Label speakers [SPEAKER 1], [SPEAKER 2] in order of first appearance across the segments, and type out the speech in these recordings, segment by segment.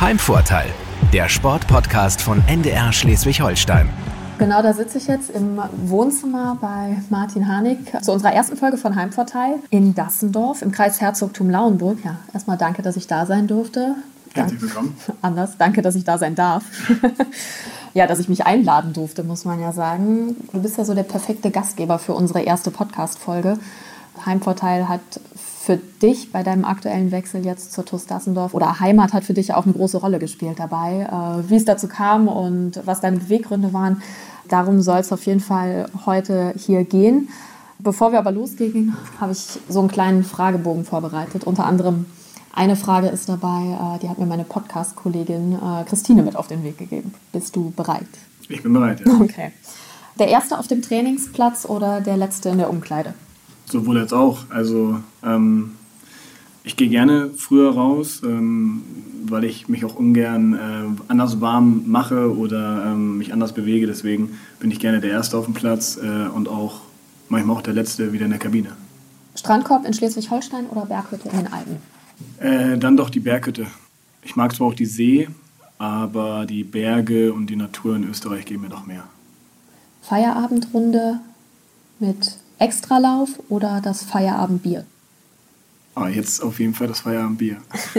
[SPEAKER 1] Heimvorteil, der Sportpodcast von NDR Schleswig-Holstein.
[SPEAKER 2] Genau, da sitze ich jetzt im Wohnzimmer bei Martin Harnik zu unserer ersten Folge von Heimvorteil in Dassendorf im Kreis Herzogtum Lauenburg. Ja, erstmal danke, dass ich da sein durfte.
[SPEAKER 3] Herzlich willkommen.
[SPEAKER 2] Anders, danke, dass ich da sein darf. ja, dass ich mich einladen durfte, muss man ja sagen. Du bist ja so der perfekte Gastgeber für unsere erste Podcast-Folge. Heimvorteil hat für dich bei deinem aktuellen Wechsel jetzt zur TuS Dassendorf oder Heimat hat für dich auch eine große Rolle gespielt dabei. Äh, wie es dazu kam und was deine Beweggründe waren, darum soll es auf jeden Fall heute hier gehen. Bevor wir aber losgehen, habe ich so einen kleinen Fragebogen vorbereitet. Unter anderem eine Frage ist dabei, äh, die hat mir meine Podcast-Kollegin äh, Christine mit auf den Weg gegeben. Bist du bereit?
[SPEAKER 3] Ich bin bereit, ja.
[SPEAKER 2] Okay. Der erste auf dem Trainingsplatz oder der letzte in der Umkleide?
[SPEAKER 3] Sowohl als auch. Also ähm, ich gehe gerne früher raus, ähm, weil ich mich auch ungern äh, anders warm mache oder ähm, mich anders bewege. Deswegen bin ich gerne der Erste auf dem Platz äh, und auch manchmal auch der Letzte wieder in der Kabine.
[SPEAKER 2] Strandkorb in Schleswig-Holstein oder Berghütte in den Alpen?
[SPEAKER 3] Äh, dann doch die Berghütte. Ich mag zwar auch die See, aber die Berge und die Natur in Österreich geben mir doch mehr.
[SPEAKER 2] Feierabendrunde mit Extralauf oder das Feierabendbier?
[SPEAKER 3] Ah, jetzt auf jeden Fall das Feierabendbier.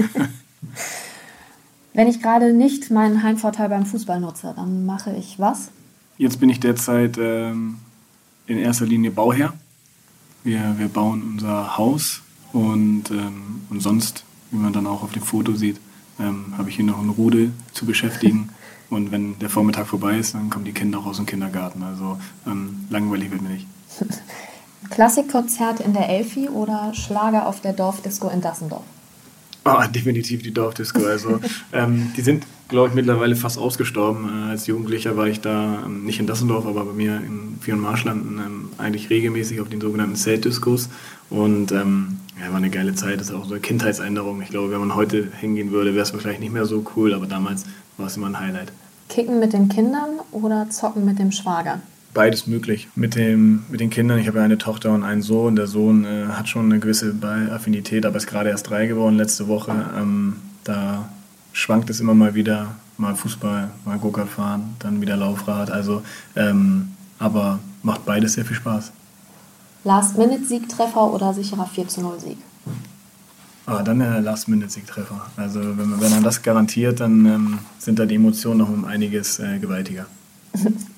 [SPEAKER 2] Wenn ich gerade nicht meinen Heimvorteil beim Fußball nutze, dann mache ich was?
[SPEAKER 3] Jetzt bin ich derzeit ähm, in erster Linie Bauherr. Wir, wir bauen unser Haus und, ähm, und sonst, wie man dann auch auf dem Foto sieht, ähm, habe ich hier noch einen Rudel zu beschäftigen. Und wenn der Vormittag vorbei ist, dann kommen die Kinder auch aus dem Kindergarten. Also ähm, langweilig wird mir nicht.
[SPEAKER 2] Klassikkonzert in der Elfi oder Schlager auf der Dorfdisco in Dassendorf?
[SPEAKER 3] Oh, definitiv die Dorfdisco. Also ähm, die sind, glaube ich, mittlerweile fast ausgestorben. Äh, als Jugendlicher war ich da ähm, nicht in Dassendorf, aber bei mir in Vier- und Marschlanden ähm, eigentlich regelmäßig auf den sogenannten Zeltdiscos. Und ähm, ja, war eine geile Zeit. Das ist auch so eine Kindheitsänderung. Ich glaube, wenn man heute hingehen würde, wäre es wahrscheinlich nicht mehr so cool, aber damals war es immer ein Highlight.
[SPEAKER 2] Kicken mit den Kindern oder zocken mit dem Schwager?
[SPEAKER 3] Beides möglich. Mit, dem, mit den Kindern, ich habe ja eine Tochter und einen Sohn. Der Sohn äh, hat schon eine gewisse Ballaffinität, aber ist gerade erst drei geworden letzte Woche. Ähm, da schwankt es immer mal wieder, mal Fußball, mal Go-Kart fahren, dann wieder Laufrad. Also, ähm, aber macht beides sehr viel Spaß.
[SPEAKER 2] Last-Minute-Siegtreffer oder sicherer 4 zu 0 Sieg?
[SPEAKER 3] Ah, dann der Last-Minute-Siegtreffer. Also wenn man, wenn man das garantiert, dann ähm, sind da die Emotionen noch um einiges äh, gewaltiger.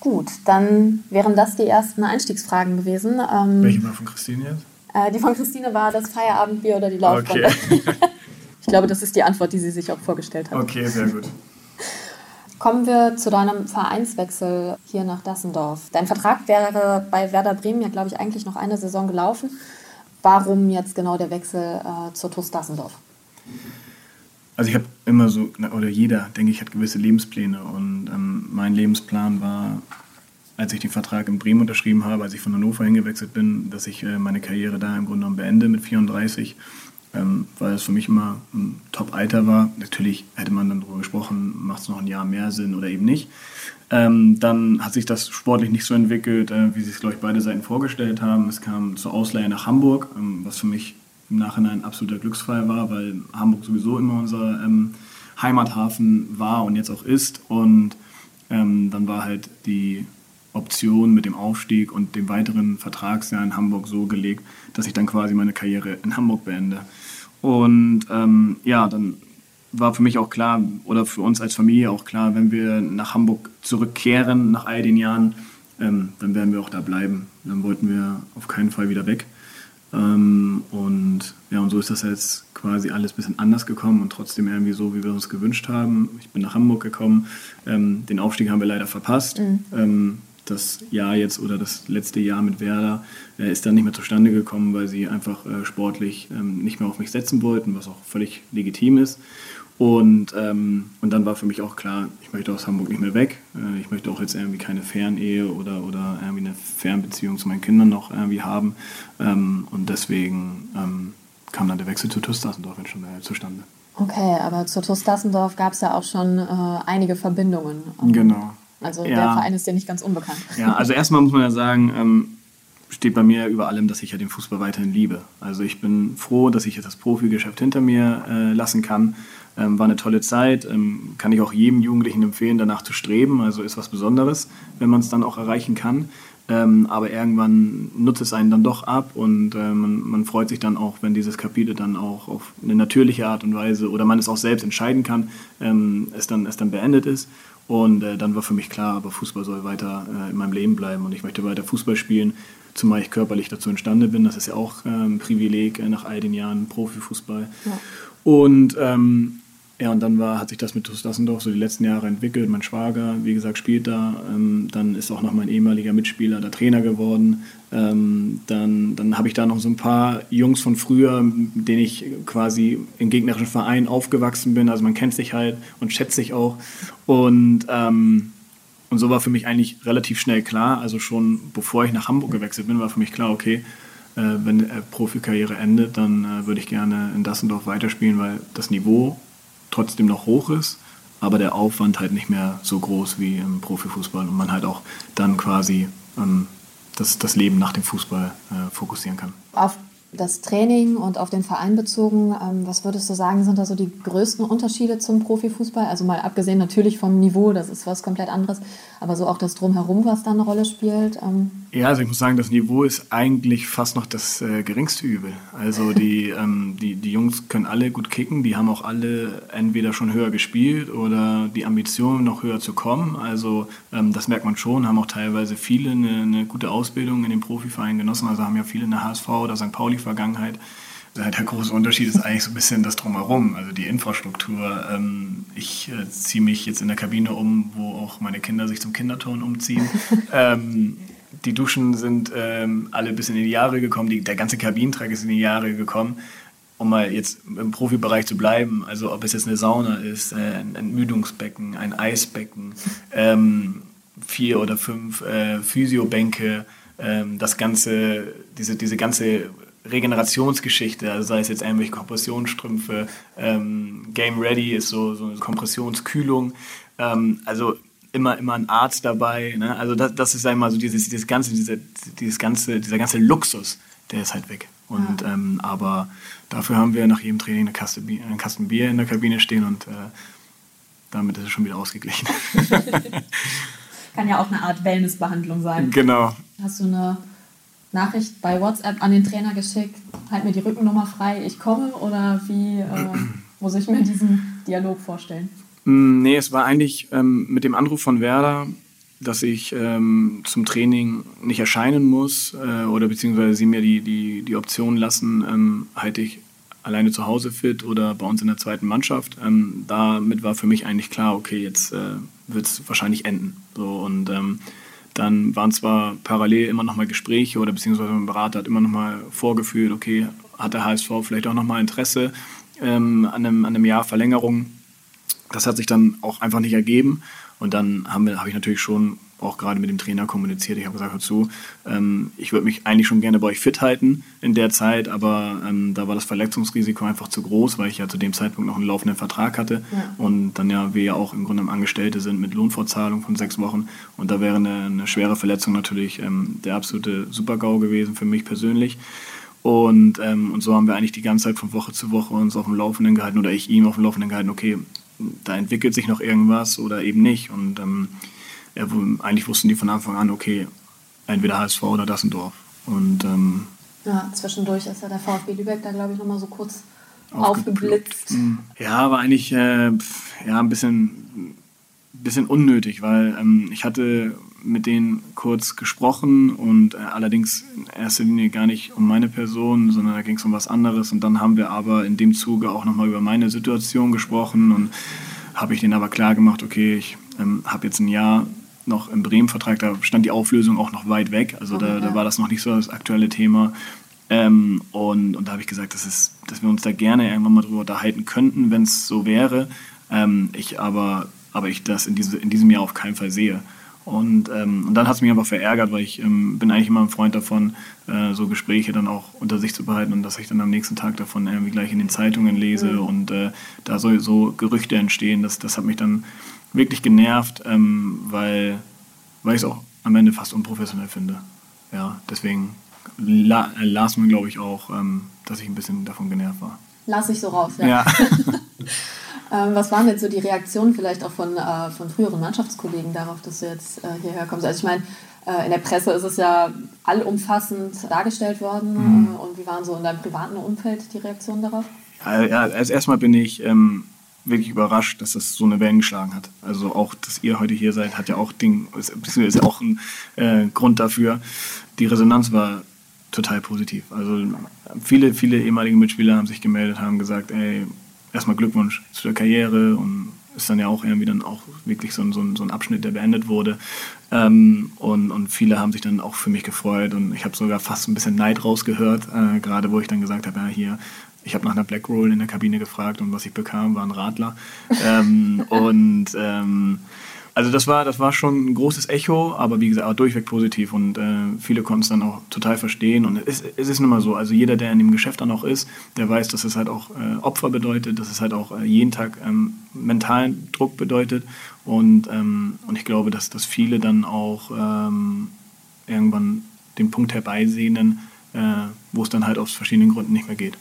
[SPEAKER 2] Gut, dann wären das die ersten Einstiegsfragen gewesen.
[SPEAKER 3] Ähm, Welche war von Christine jetzt?
[SPEAKER 2] Äh, die von Christine war das Feierabendbier oder die Laufrunde. Okay. ich glaube, das ist die Antwort, die sie sich auch vorgestellt hat.
[SPEAKER 3] Okay, sehr gut.
[SPEAKER 2] Kommen wir zu deinem Vereinswechsel hier nach Dassendorf. Dein Vertrag wäre bei Werder Bremen ja, glaube ich, eigentlich noch eine Saison gelaufen. Warum jetzt genau der Wechsel äh, zur TuS Dassendorf?
[SPEAKER 3] Also ich habe immer so, oder jeder, denke ich, hat gewisse Lebenspläne. Und ähm, mein Lebensplan war, als ich den Vertrag in Bremen unterschrieben habe, als ich von Hannover hingewechselt bin, dass ich äh, meine Karriere da im Grunde genommen beende mit 34, ähm, weil es für mich immer ein Top-Alter war. Natürlich hätte man dann darüber gesprochen, macht es noch ein Jahr mehr Sinn oder eben nicht. Ähm, dann hat sich das sportlich nicht so entwickelt, äh, wie sich es, glaube ich, beide Seiten vorgestellt haben. Es kam zur Ausleihe nach Hamburg, ähm, was für mich im Nachhinein ein absoluter Glücksfall war, weil Hamburg sowieso immer unser ähm, Heimathafen war und jetzt auch ist. Und ähm, dann war halt die Option mit dem Aufstieg und dem weiteren Vertragsjahr in Hamburg so gelegt, dass ich dann quasi meine Karriere in Hamburg beende. Und ähm, ja, dann war für mich auch klar, oder für uns als Familie auch klar, wenn wir nach Hamburg zurückkehren nach all den Jahren, ähm, dann werden wir auch da bleiben. Dann wollten wir auf keinen Fall wieder weg. Ähm, und ja, und so ist das jetzt quasi alles ein bisschen anders gekommen und trotzdem irgendwie so, wie wir uns gewünscht haben. Ich bin nach Hamburg gekommen. Ähm, den Aufstieg haben wir leider verpasst. Mhm. Ähm, das Jahr jetzt oder das letzte Jahr mit Werder äh, ist dann nicht mehr zustande gekommen, weil sie einfach äh, sportlich ähm, nicht mehr auf mich setzen wollten, was auch völlig legitim ist. Und, ähm, und dann war für mich auch klar, ich möchte aus Hamburg nicht mehr weg. Äh, ich möchte auch jetzt irgendwie keine Fernehe oder, oder irgendwie eine Fernbeziehung zu meinen Kindern noch irgendwie haben. Ähm, und deswegen ähm, kam dann der Wechsel zu TuS Dassendorf schon äh, zustande.
[SPEAKER 2] Okay, aber zu TuS Dassendorf gab es ja auch schon äh, einige Verbindungen.
[SPEAKER 3] Genau.
[SPEAKER 2] Also ja. der Verein ist dir nicht ganz unbekannt.
[SPEAKER 3] Ja, also erstmal muss man ja sagen, ähm, steht bei mir über allem, dass ich ja den Fußball weiterhin liebe. Also ich bin froh, dass ich jetzt das Profigeschäft hinter mir äh, lassen kann. Ähm, war eine tolle Zeit, ähm, kann ich auch jedem Jugendlichen empfehlen, danach zu streben. Also ist was Besonderes, wenn man es dann auch erreichen kann. Ähm, aber irgendwann nutzt es einen dann doch ab und äh, man, man, freut sich dann auch, wenn dieses Kapitel dann auch auf eine natürliche Art und Weise oder man es auch selbst entscheiden kann, ähm, es, dann, es dann beendet ist. Und äh, dann war für mich klar, aber Fußball soll weiter äh, in meinem Leben bleiben und ich möchte weiter Fußball spielen, zumal ich körperlich dazu imstande bin. Das ist ja auch ähm, ein Privileg äh, nach all den Jahren Profifußball. Ja. Und ähm, ja, und dann war, hat sich das mit TuS so die letzten Jahre entwickelt. Mein Schwager, wie gesagt, spielt da. Ähm, dann ist auch noch mein ehemaliger Mitspieler der Trainer geworden. Ähm, dann dann habe ich da noch so ein paar Jungs von früher, mit denen ich quasi im gegnerischen Verein aufgewachsen bin. Also man kennt sich halt und schätzt sich auch. Und, ähm, und so war für mich eigentlich relativ schnell klar, also schon bevor ich nach Hamburg gewechselt bin, war für mich klar, okay, äh, wenn äh, Profikarriere endet, dann äh, würde ich gerne in Dassendorf weiterspielen, weil das Niveau trotzdem noch hoch ist, aber der Aufwand halt nicht mehr so groß wie im Profifußball und man halt auch dann quasi ähm, das, das Leben nach dem Fußball äh, fokussieren kann.
[SPEAKER 2] Auf das Training und auf den Verein bezogen, ähm, was würdest du sagen, sind da so die größten Unterschiede zum Profifußball? Also mal abgesehen natürlich vom Niveau, das ist was komplett anderes, aber so auch das Drumherum, was da eine Rolle spielt. Ähm.
[SPEAKER 3] Ja, also ich muss sagen, das Niveau ist eigentlich fast noch das äh, geringste Übel. Also die, ähm, die, die Jungs können alle gut kicken, die haben auch alle entweder schon höher gespielt oder die Ambition, noch höher zu kommen. Also ähm, das merkt man schon, haben auch teilweise viele eine, eine gute Ausbildung in den Profivereinen genossen, also haben ja viele eine HSV oder St. Pauli-Vergangenheit. Der große Unterschied ist eigentlich so ein bisschen das Drumherum, also die Infrastruktur. Ähm, ich äh, ziehe mich jetzt in der Kabine um, wo auch meine Kinder sich zum Kinderturnen umziehen. ähm, die Duschen sind ähm, alle bis in die Jahre gekommen, der ganze Kabinentrag ist in die Jahre gekommen. Um mal jetzt im Profibereich zu bleiben, also ob es jetzt eine Sauna ist, äh, ein Entmüdungsbecken, ein Eisbecken, ähm, vier oder fünf äh, Physiobänke, ähm, das ganze, diese, diese ganze Regenerationsgeschichte, also sei es jetzt irgendwelche Kompressionsstrümpfe, ähm, Game Ready ist so, so eine Kompressionskühlung, ähm, also immer, immer ein Arzt dabei, ne? also das, das ist einmal so dieses, dieses ganze, diese, dieses ganze, dieser ganze Luxus, der ist halt weg. Und, ja. ähm, aber dafür haben wir nach jedem Training eine Kaste, einen Kasten Bier in der Kabine stehen und äh, damit ist es schon wieder ausgeglichen.
[SPEAKER 2] Kann ja auch eine Art Wellnessbehandlung sein.
[SPEAKER 3] Genau.
[SPEAKER 2] Hast du eine Nachricht bei WhatsApp an den Trainer geschickt, halt mir die Rückennummer frei, ich komme? Oder wie äh, muss ich mir diesen Dialog vorstellen?
[SPEAKER 3] Mm, nee, es war eigentlich ähm, mit dem Anruf von Werder, dass ich ähm, zum Training nicht erscheinen muss äh, oder beziehungsweise sie mir die, die, die Option lassen, ähm, halte ich alleine zu Hause fit oder bei uns in der zweiten Mannschaft. Ähm, damit war für mich eigentlich klar, okay, jetzt äh, wird es wahrscheinlich enden. So, und ähm, dann waren zwar parallel immer noch mal Gespräche oder beziehungsweise mein Berater hat immer noch mal vorgefühlt, okay, hat der HSV vielleicht auch noch mal Interesse ähm, an, einem, an einem Jahr Verlängerung. Das hat sich dann auch einfach nicht ergeben. Und dann habe hab ich natürlich schon auch gerade mit dem Trainer kommuniziert. Ich habe gesagt, hör zu, ähm, ich würde mich eigentlich schon gerne bei euch fit halten in der Zeit, aber ähm, da war das Verletzungsrisiko einfach zu groß, weil ich ja zu dem Zeitpunkt noch einen laufenden Vertrag hatte ja. und dann ja wir ja auch im Grunde Angestellte sind mit Lohnfortzahlung von sechs Wochen und da wäre eine, eine schwere Verletzung natürlich ähm, der absolute Supergau gewesen für mich persönlich. Und, ähm, und so haben wir eigentlich die ganze Zeit von Woche zu Woche uns auf dem Laufenden gehalten oder ich ihm auf dem Laufenden gehalten, okay, da entwickelt sich noch irgendwas oder eben nicht. Und ähm, ja, eigentlich wussten die von Anfang an, okay, entweder HSV oder Dassendorf. Und, ähm,
[SPEAKER 2] ja, zwischendurch ist ja der VfB Lübeck da, glaube ich, nochmal so kurz aufgeblitzt.
[SPEAKER 3] Hm. Ja, war eigentlich äh, ja, ein bisschen, bisschen unnötig, weil ähm, ich hatte mit denen kurz gesprochen und äh, allerdings in erster Linie gar nicht um meine Person, sondern da ging es um was anderes. Und dann haben wir aber in dem Zuge auch nochmal über meine Situation gesprochen und habe ich denen aber klar gemacht, okay, ich ähm, habe jetzt ein Jahr noch im Bremen-Vertrag, da stand die Auflösung auch noch weit weg. Also okay, da, da, war das noch nicht so das aktuelle Thema. Ähm, und, und da habe ich gesagt, dass, es, dass wir uns da gerne irgendwann mal drüber unterhalten könnten, wenn es so wäre. Ähm, ich aber, aber ich das in, diese, in diesem Jahr auf keinen Fall sehe. Und, ähm, und dann hat es mich einfach verärgert, weil ich ähm, bin eigentlich immer ein Freund davon, äh, so Gespräche dann auch unter sich zu behalten und dass ich dann am nächsten Tag davon irgendwie gleich in den Zeitungen lese mhm. und äh, da so, so Gerüchte entstehen. Das, das hat mich dann wirklich genervt, ähm, weil, weil ich es auch am Ende fast unprofessionell finde. ja, deswegen la las man, glaube ich, auch, ähm, dass ich ein bisschen davon genervt war.
[SPEAKER 2] Lass ich so raus, ja. ja. ähm, was waren jetzt so die Reaktionen vielleicht auch von, äh, von früheren Mannschaftskollegen darauf, dass du jetzt äh, hierher kommst? Also ich meine, äh, in der Presse ist es ja allumfassend dargestellt worden. Mhm. Äh, und wie waren so in deinem privaten Umfeld die Reaktionen darauf?
[SPEAKER 3] Ja, ja also erstmal bin ich ähm, wirklich überrascht, dass das so eine Wellen geschlagen hat. Also auch, dass ihr heute hier seid, hat ja auch Ding, ist, ist auch ein äh, Grund dafür. Die Resonanz war total positiv. Also viele, viele ehemalige Mitspieler haben sich gemeldet, haben gesagt, ey, erstmal Glückwunsch zu der Karriere und ist dann ja auch irgendwie dann auch wirklich so ein, so ein, so ein Abschnitt, der beendet wurde. Ähm, und, und viele haben sich dann auch für mich gefreut und ich habe sogar fast ein bisschen Neid rausgehört, äh, gerade wo ich dann gesagt habe, ja hier, ich habe nach einer Black Roll in der Kabine gefragt und was ich bekam, war ein Radler. ähm, und ähm, also das war, das war schon ein großes Echo, aber wie gesagt, auch durchweg positiv und äh, viele konnten es dann auch total verstehen. Und es, es ist nun mal so, also jeder, der in dem Geschäft dann auch ist, der weiß, dass es halt auch äh, Opfer bedeutet, dass es halt auch äh, jeden Tag ähm, mentalen Druck bedeutet. Und, ähm, und ich glaube, dass, dass viele dann auch ähm, irgendwann den Punkt herbeisehnen, äh, wo es dann halt aus verschiedenen Gründen nicht mehr geht.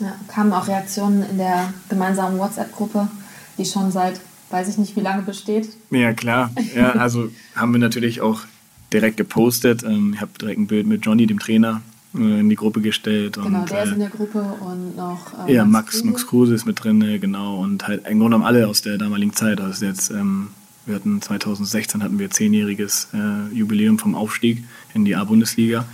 [SPEAKER 2] Ja, kamen auch Reaktionen in der gemeinsamen WhatsApp-Gruppe, die schon seit weiß ich nicht, wie lange besteht.
[SPEAKER 3] Ja, klar. Ja, also haben wir natürlich auch direkt gepostet. Ähm, ich habe direkt ein Bild mit Johnny, dem Trainer, äh, in die Gruppe gestellt.
[SPEAKER 2] Genau, und, der ist äh, in der Gruppe und noch.
[SPEAKER 3] Äh, ja, Max, Max Kruse ist mit drin, genau. Und halt im Grunde genommen alle aus der damaligen Zeit. Also jetzt, ähm, wir hatten 2016 hatten wir zehnjähriges äh, Jubiläum vom Aufstieg in die A-Bundesliga.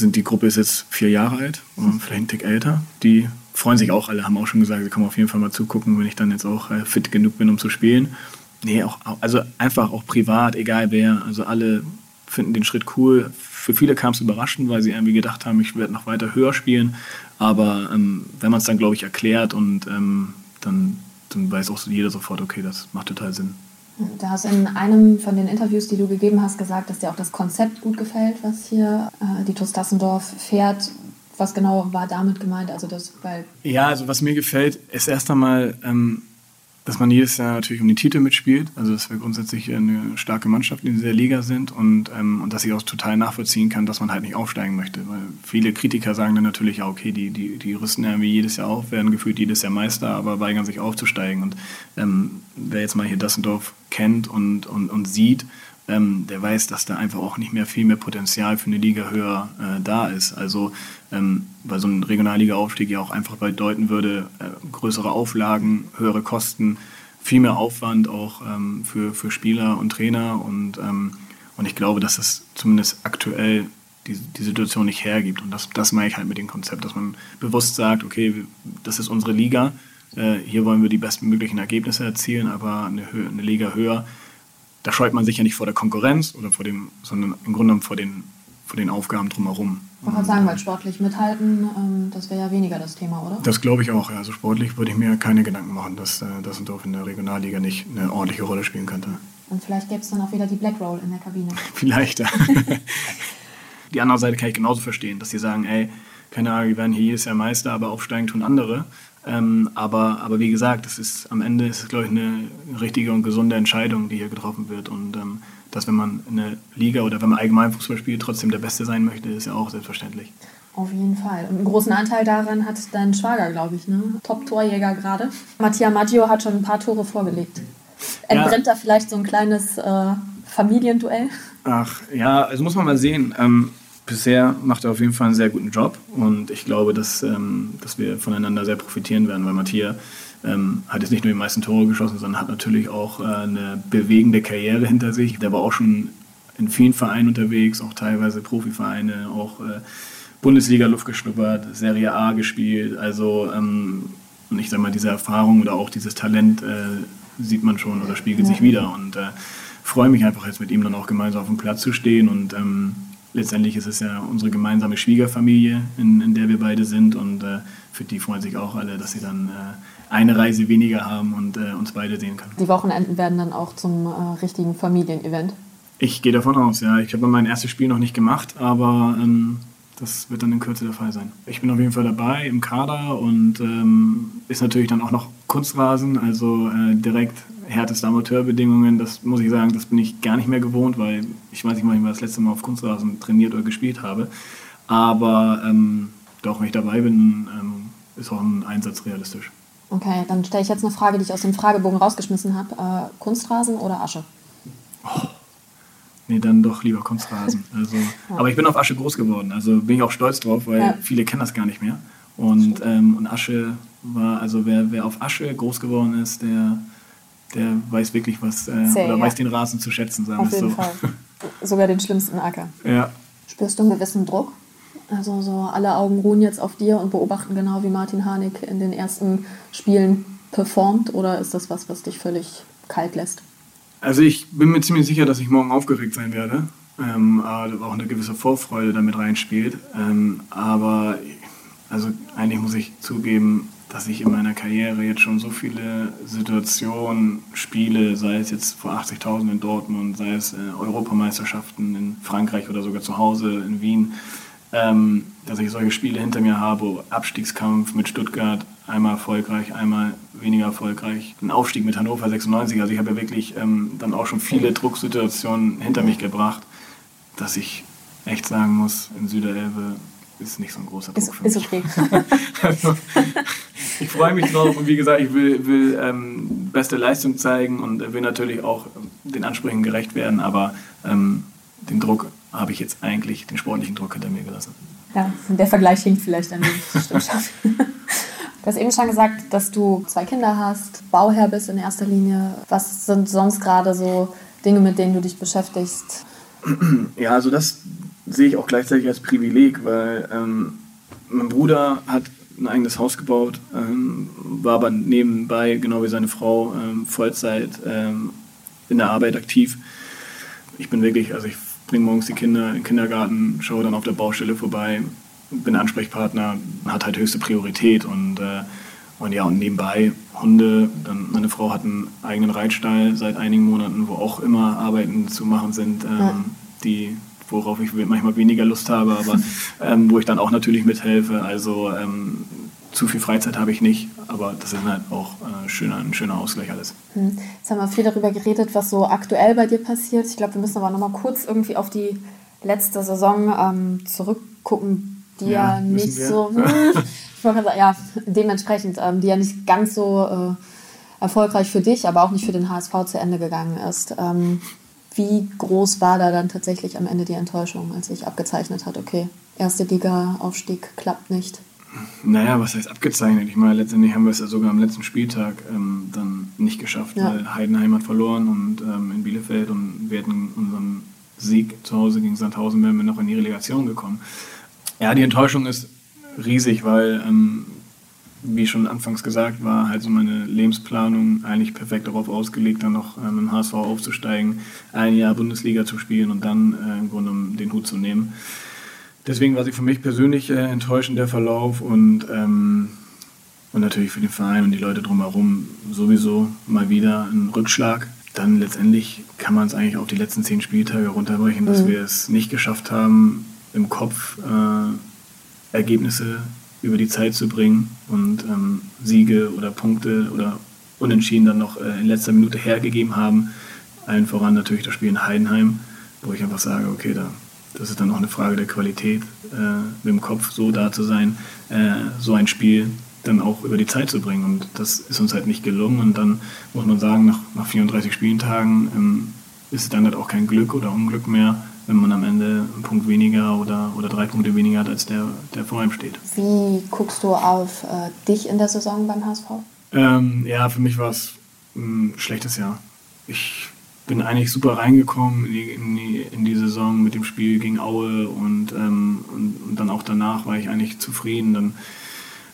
[SPEAKER 3] Die Gruppe ist jetzt vier Jahre alt, vielleicht ein Tick älter. Die freuen sich auch alle, haben auch schon gesagt, sie kommen auf jeden Fall mal zugucken, wenn ich dann jetzt auch äh, fit genug bin, um zu spielen. Nee, auch, also einfach auch privat, egal wer. Also alle finden den Schritt cool. Für viele kam es überraschend, weil sie irgendwie gedacht haben, ich werde noch weiter höher spielen. Aber ähm, wenn man es dann, glaube ich, erklärt und ähm, dann, dann weiß auch jeder sofort, okay, das macht total Sinn.
[SPEAKER 2] Du hast in einem von den Interviews, die du gegeben hast, gesagt, dass dir auch das Konzept gut gefällt, was hier äh, die TuS Dassendorf fährt. Was genau war damit gemeint? Also das, weil
[SPEAKER 3] ja, also was mir gefällt, ist erst einmal, ähm, dass man jedes Jahr natürlich um den Titel mitspielt. Also dass wir grundsätzlich eine starke Mannschaft in dieser Liga sind und, ähm, und dass ich auch total nachvollziehen kann, dass man halt nicht aufsteigen möchte. Weil viele Kritiker sagen dann natürlich, ja okay, die, die, die rüsten ja irgendwie jedes Jahr auf, werden gefühlt jedes Jahr Meister, aber weigern sich aufzusteigen. Und ähm, wer jetzt mal hier Dassendorf kennt und, und, und sieht, ähm, der weiß, dass da einfach auch nicht mehr viel mehr Potenzial für eine Liga höher äh, da ist. Also ähm, weil so ein Regionalliga-Aufstieg ja auch einfach bedeuten würde, äh, größere Auflagen, höhere Kosten, viel mehr Aufwand auch ähm, für, für Spieler und Trainer und, ähm, und ich glaube, dass das zumindest aktuell die, die Situation nicht hergibt. Und das, das meine ich halt mit dem Konzept, dass man bewusst sagt, okay, das ist unsere Liga, äh, hier wollen wir die bestmöglichen Ergebnisse erzielen, aber eine, eine Liga höher da scheut man sich ja nicht vor der Konkurrenz oder vor dem, sondern im Grunde genommen vor den, vor den Aufgaben drumherum.
[SPEAKER 2] Ich wollte sagen, weil sportlich mithalten, ähm, das wäre ja weniger das Thema, oder?
[SPEAKER 3] Das glaube ich auch. Ja. Also sportlich würde ich mir keine Gedanken machen, dass äh, Dassendorf in der Regionalliga nicht eine ordentliche Rolle spielen könnte.
[SPEAKER 2] Und vielleicht gäbe es dann auch wieder die Black Roll in der Kabine.
[SPEAKER 3] vielleicht, ja. die andere Seite kann ich genauso verstehen, dass sie sagen, ey, keine Ahnung, wir werden hier jedes Jahr Meister, aber aufsteigen tun andere. Ähm, aber, aber wie gesagt, das ist, am Ende ist es, glaube ich, eine richtige und gesunde Entscheidung, die hier getroffen wird. Und ähm, dass, wenn man in der Liga oder wenn man allgemein Fußball spielt, trotzdem der Beste sein möchte, ist ja auch selbstverständlich.
[SPEAKER 2] Auf jeden Fall. Und einen großen Anteil daran hat dein Schwager, glaube ich, ne? Top-Torjäger gerade. Mattia Maggio hat schon ein paar Tore vorgelegt. Entbrennt ja. da vielleicht so ein kleines äh, Familienduell?
[SPEAKER 3] Ach ja, also muss man mal sehen. Ähm, bisher macht er auf jeden Fall einen sehr guten Job und ich glaube, dass, ähm, dass wir voneinander sehr profitieren werden, weil Matthias ähm, hat jetzt nicht nur die meisten Tore geschossen, sondern hat natürlich auch äh, eine bewegende Karriere hinter sich. Der war auch schon in vielen Vereinen unterwegs, auch teilweise Profivereine, auch äh, Bundesliga-Luft geschnuppert, Serie A gespielt. Also, ähm, und ich sage mal, diese Erfahrung oder auch dieses Talent äh, sieht man schon oder spiegelt sich wieder. Und äh, freue mich einfach jetzt mit ihm dann auch gemeinsam auf dem Platz zu stehen und ähm, letztendlich ist es ja unsere gemeinsame Schwiegerfamilie, in, in der wir beide sind. Und äh, für die freuen sich auch alle, dass sie dann äh, eine Reise weniger haben und äh, uns beide sehen können.
[SPEAKER 2] Die Wochenenden werden dann auch zum äh, richtigen Familienevent?
[SPEAKER 3] Ich gehe davon aus, ja. Ich habe mein erstes Spiel noch nicht gemacht, aber ähm, das wird dann in Kürze der Fall sein. Ich bin auf jeden Fall dabei im Kader und ähm, ist natürlich dann auch noch Kunstrasen, also äh, direkt härteste Amateurbedingungen, das muss ich sagen, das bin ich gar nicht mehr gewohnt, weil ich weiß nicht mal, wann ich das letzte Mal auf Kunstrasen trainiert oder gespielt habe. Aber ähm, doch, wenn ich dabei bin, ähm, ist auch ein Einsatz realistisch.
[SPEAKER 2] Okay, dann stelle ich jetzt eine Frage, die ich aus dem Fragebogen rausgeschmissen habe. Äh, Kunstrasen oder Asche?
[SPEAKER 3] Oh, nee, dann doch lieber Kunstrasen. Also, ja. Aber ich bin auf Asche groß geworden, also bin ich auch stolz drauf, weil ja. viele kennen das gar nicht mehr. Und, ähm, und Asche war, also wer, wer auf Asche groß geworden ist, der, der weiß wirklich was, äh, Sehr, oder ja. weiß den Rasen zu schätzen, sagen
[SPEAKER 2] Auf jeden so. Fall. Sogar den schlimmsten Acker.
[SPEAKER 3] Ja.
[SPEAKER 2] Spürst du einen gewissen Druck? Also so alle Augen ruhen jetzt auf dir und beobachten genau, wie Martin Harnik in den ersten Spielen performt oder ist das was, was dich völlig kalt lässt?
[SPEAKER 3] Also ich bin mir ziemlich sicher, dass ich morgen aufgeregt sein werde. Ähm, aber auch eine gewisse Vorfreude damit reinspielt. Ähm, aber also eigentlich muss ich zugeben, dass ich in meiner Karriere jetzt schon so viele Situationen spiele, sei es jetzt vor 80.000 in Dortmund, sei es äh, Europameisterschaften in Frankreich oder sogar zu Hause in Wien, ähm, dass ich solche Spiele hinter mir habe, Abstiegskampf mit Stuttgart, einmal erfolgreich, einmal weniger erfolgreich, ein Aufstieg mit Hannover 96, also ich habe ja wirklich ähm, dann auch schon viele Drucksituationen hinter mich gebracht, dass ich echt sagen muss, in Süderelbe ist nicht so ein großer Druck
[SPEAKER 2] ist, für mich. Ist okay.
[SPEAKER 3] also, ich freue mich drauf und wie gesagt, ich will, will ähm, beste Leistung zeigen und will natürlich auch den Ansprüchen gerecht werden, aber ähm, den Druck habe ich jetzt eigentlich, den sportlichen Druck hinter mir gelassen.
[SPEAKER 2] Ja, der Vergleich hinkt vielleicht an den Du hast eben schon gesagt, dass du zwei Kinder hast, Bauherr bist in erster Linie. Was sind sonst gerade so Dinge, mit denen du dich beschäftigst?
[SPEAKER 3] Ja, also das sehe ich auch gleichzeitig als Privileg, weil ähm, mein Bruder hat ein eigenes Haus gebaut, ähm, war aber nebenbei, genau wie seine Frau, ähm, Vollzeit ähm, in der Arbeit aktiv. Ich bin wirklich, also ich bringe morgens die Kinder in den Kindergarten, schaue dann auf der Baustelle vorbei, bin Ansprechpartner, hat halt höchste Priorität und, äh, und ja, und nebenbei Hunde, dann meine Frau hat einen eigenen Reitstall seit einigen Monaten, wo auch immer Arbeiten zu machen sind, ähm, ja. die worauf ich manchmal weniger Lust habe, aber ähm, wo ich dann auch natürlich mithelfe. Also ähm, zu viel Freizeit habe ich nicht, aber das ist halt auch äh, schöner, ein schöner Ausgleich alles.
[SPEAKER 2] Hm. Jetzt haben wir viel darüber geredet, was so aktuell bei dir passiert. Ich glaube, wir müssen aber noch mal kurz irgendwie auf die letzte Saison ähm, zurückgucken, die ja, ja nicht so, ich sagen, ja, dementsprechend, ähm, die ja nicht ganz so äh, erfolgreich für dich, aber auch nicht für den HSV zu Ende gegangen ist. Ähm, wie groß war da dann tatsächlich am Ende die Enttäuschung, als sich abgezeichnet hat, okay, erste Liga-Aufstieg klappt nicht?
[SPEAKER 3] Naja, was heißt abgezeichnet? Ich meine, letztendlich haben wir es ja sogar am letzten Spieltag ähm, dann nicht geschafft, ja. weil Heidenheim hat verloren und ähm, in Bielefeld und wir hätten unseren Sieg zu Hause gegen Sandhausen wären wir noch in die Relegation gekommen. Ja, die Enttäuschung ist riesig, weil ähm, wie schon anfangs gesagt, war halt so meine Lebensplanung eigentlich perfekt darauf ausgelegt, dann noch ähm, im HSV aufzusteigen, ein Jahr Bundesliga zu spielen und dann äh, im Grunde den Hut zu nehmen. Deswegen war sie für mich persönlich äh, enttäuschend, der Verlauf und, ähm, und natürlich für den Verein und die Leute drumherum sowieso mal wieder ein Rückschlag. Dann letztendlich kann man es eigentlich auf die letzten zehn Spieltage runterbrechen, dass mhm. wir es nicht geschafft haben, im Kopf äh, Ergebnisse über die Zeit zu bringen und ähm, Siege oder Punkte oder Unentschieden dann noch äh, in letzter Minute hergegeben haben. Allen voran natürlich das Spiel in Heidenheim, wo ich einfach sage, okay, da, das ist dann auch eine Frage der Qualität, äh, mit dem Kopf so da zu sein, äh, so ein Spiel dann auch über die Zeit zu bringen. Und das ist uns halt nicht gelungen. Und dann muss man sagen, nach, nach 34 Spieltagen ähm, ist es dann halt auch kein Glück oder Unglück mehr, wenn man am Ende einen Punkt weniger oder, oder drei Punkte weniger hat, als der, der vor ihm steht.
[SPEAKER 2] Wie guckst du auf äh, dich in der Saison beim HSV?
[SPEAKER 3] Ähm, ja, für mich war es ein schlechtes Jahr. Ich bin eigentlich super reingekommen in die, in die, in die Saison mit dem Spiel gegen Aue und, ähm, und, und, dann auch danach war ich eigentlich zufrieden. Dann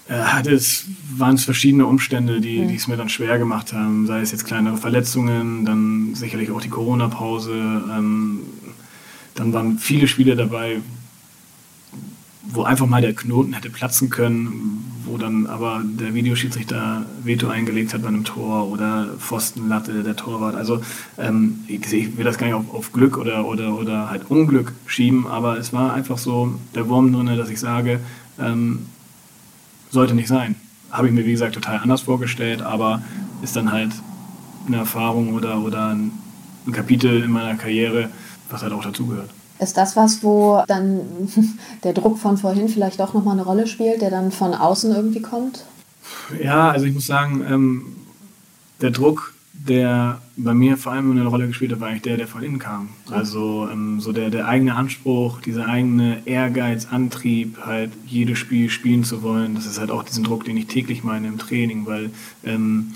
[SPEAKER 3] äh, es, waren es verschiedene Umstände, die, mhm. es mir dann schwer gemacht haben. Sei es jetzt kleinere Verletzungen, dann sicherlich auch die Corona-Pause, ähm, dann waren viele Spiele dabei, wo einfach mal der Knoten hätte platzen können, wo dann aber der Videoschiedsrichter Veto eingelegt hat bei einem Tor oder Pfostenlatte der Torwart. Also ähm, ich, ich, will das gar nicht auf, auf, Glück oder, oder, oder halt Unglück schieben, aber es war einfach so der Wurm drin, dass ich sage, ähm, sollte nicht sein. Habe ich mir, wie gesagt, total anders vorgestellt, aber ist dann halt eine Erfahrung oder, oder ein, ein Kapitel in meiner Karriere, was halt auch dazugehört.
[SPEAKER 2] Ist das was, wo dann der Druck von vorhin vielleicht doch nochmal eine Rolle spielt, der dann von außen irgendwie kommt?
[SPEAKER 3] Ja, also ich muss sagen, ähm, der Druck, der bei mir vor allem eine Rolle gespielt hat, war eigentlich der, der von innen kam. Also ähm, so der, der eigene Anspruch, dieser eigene Ehrgeiz, Antrieb, halt jedes Spiel spielen zu wollen. Das ist halt auch diesen Druck, den ich täglich meine im Training, weil ähm,